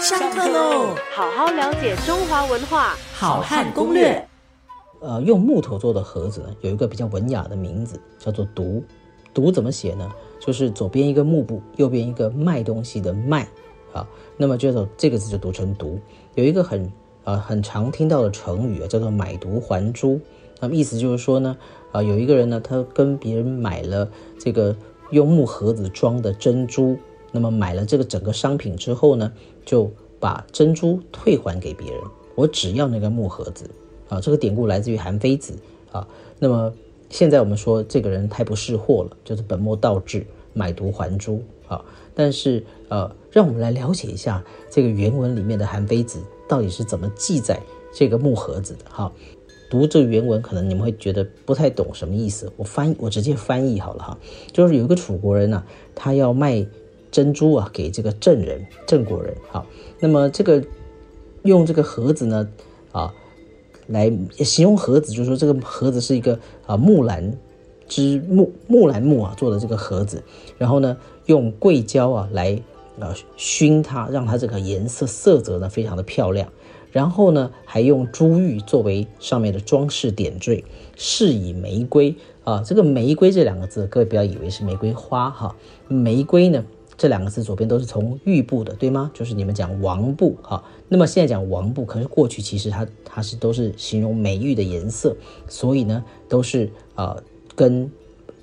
上课喽！好好了解中华文化，好汉攻略。呃，用木头做的盒子呢，有一个比较文雅的名字，叫做“独”。独怎么写呢？就是左边一个木部，右边一个卖东西的卖啊。那么就走这个字就读成“独”。有一个很呃很常听到的成语啊，叫做“买椟还珠”。那么意思就是说呢，啊，有一个人呢，他跟别人买了这个用木盒子装的珍珠。那么买了这个整个商品之后呢，就把珍珠退还给别人。我只要那个木盒子啊。这个典故来自于韩非子啊。那么现在我们说这个人太不识货了，就是本末倒置，买椟还珠啊。但是呃，让我们来了解一下这个原文里面的韩非子到底是怎么记载这个木盒子的哈。读这个原文，可能你们会觉得不太懂什么意思。我翻我直接翻译好了哈。就是有一个楚国人呢，他要卖。珍珠啊，给这个郑人、郑国人。好，那么这个用这个盒子呢，啊，来形容盒子，就是说这个盒子是一个啊木兰之木木兰木啊做的这个盒子，然后呢用桂胶啊来啊熏它，让它这个颜色色泽呢非常的漂亮，然后呢还用珠玉作为上面的装饰点缀，饰以玫瑰啊。这个玫瑰这两个字，各位不要以为是玫瑰花哈，玫瑰呢。这两个字左边都是从玉部的，对吗？就是你们讲王部哈。那么现在讲王部，可是过去其实它它是都是形容美玉的颜色，所以呢都是呃跟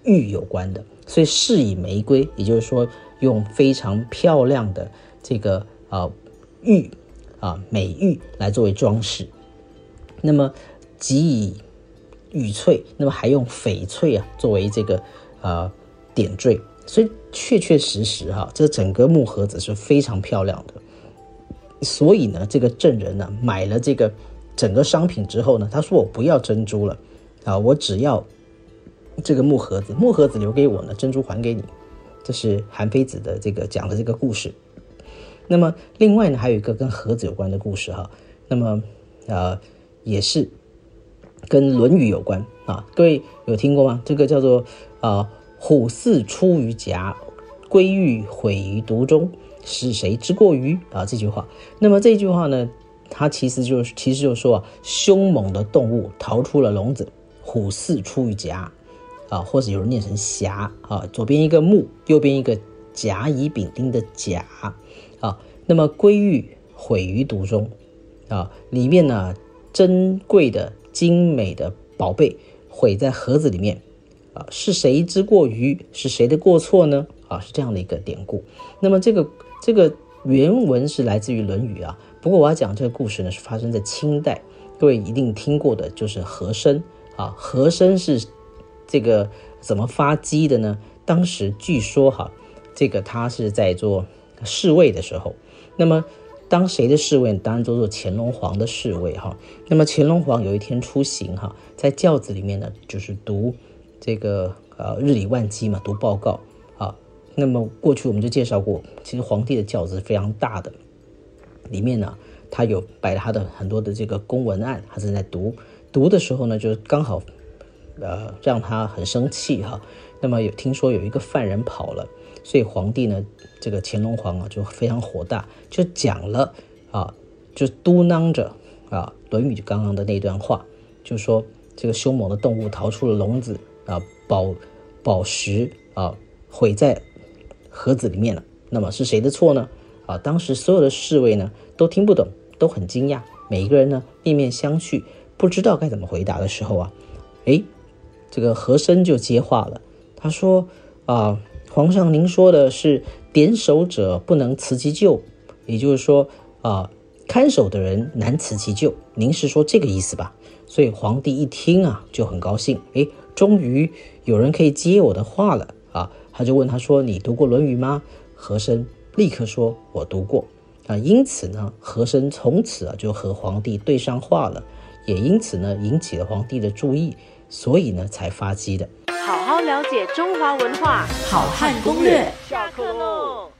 玉有关的。所以饰以玫瑰，也就是说用非常漂亮的这个呃玉啊美玉来作为装饰。那么即以玉翠，那么还用翡翠啊作为这个呃点缀。所以确确实实哈，这整个木盒子是非常漂亮的。所以呢，这个证人呢买了这个整个商品之后呢，他说我不要珍珠了啊，我只要这个木盒子，木盒子留给我呢，珍珠还给你。这是韩非子的这个讲的这个故事。那么另外呢，还有一个跟盒子有关的故事哈。那么呃，也是跟《论语》有关啊。各位有听过吗？这个叫做啊。虎兕出于夹，归玉毁于毒中，是谁之过于啊？这句话，那么这句话呢？它其实就是其实就是说啊，凶猛的动物逃出了笼子。虎兕出于夹，啊，或者有人念成匣啊，左边一个木，右边一个甲乙丙丁的甲啊。那么归玉毁于毒中，啊，里面呢珍贵的精美的宝贝毁在盒子里面。啊，是谁之过于是谁的过错呢？啊，是这样的一个典故。那么这个这个原文是来自于《论语》啊。不过我要讲这个故事呢，是发生在清代，各位一定听过的，就是和珅啊。和珅是这个怎么发迹的呢？当时据说哈，这个他是在做侍卫的时候，那么当谁的侍卫？当然都做乾隆皇的侍卫哈。那么乾隆皇有一天出行哈，在轿子里面呢，就是读。这个呃日理万机嘛，读报告啊。那么过去我们就介绍过，其实皇帝的轿子是非常大的，里面呢他有摆他的很多的这个公文案，他正在读。读的时候呢，就刚好呃让他很生气哈。那么有听说有一个犯人跑了，所以皇帝呢这个乾隆皇啊就非常火大，就讲了啊，就嘟囔着啊《论语》刚刚的那段话，就说这个凶猛的动物逃出了笼子。啊，宝宝石啊，毁在盒子里面了。那么是谁的错呢？啊，当时所有的侍卫呢都听不懂，都很惊讶，每一个人呢面面相觑，不知道该怎么回答的时候啊，哎，这个和珅就接话了。他说：“啊，皇上您说的是点守者不能辞其咎，也就是说啊，看守的人难辞其咎。您是说这个意思吧？”所以皇帝一听啊，就很高兴。哎。终于有人可以接我的话了啊！他就问他说：“你读过《论语》吗？”和珅立刻说：“我读过。”啊，因此呢，和珅从此啊就和皇帝对上话了，也因此呢引起了皇帝的注意，所以呢才发迹的。好好了解中华文化，好汉攻略。下课喽。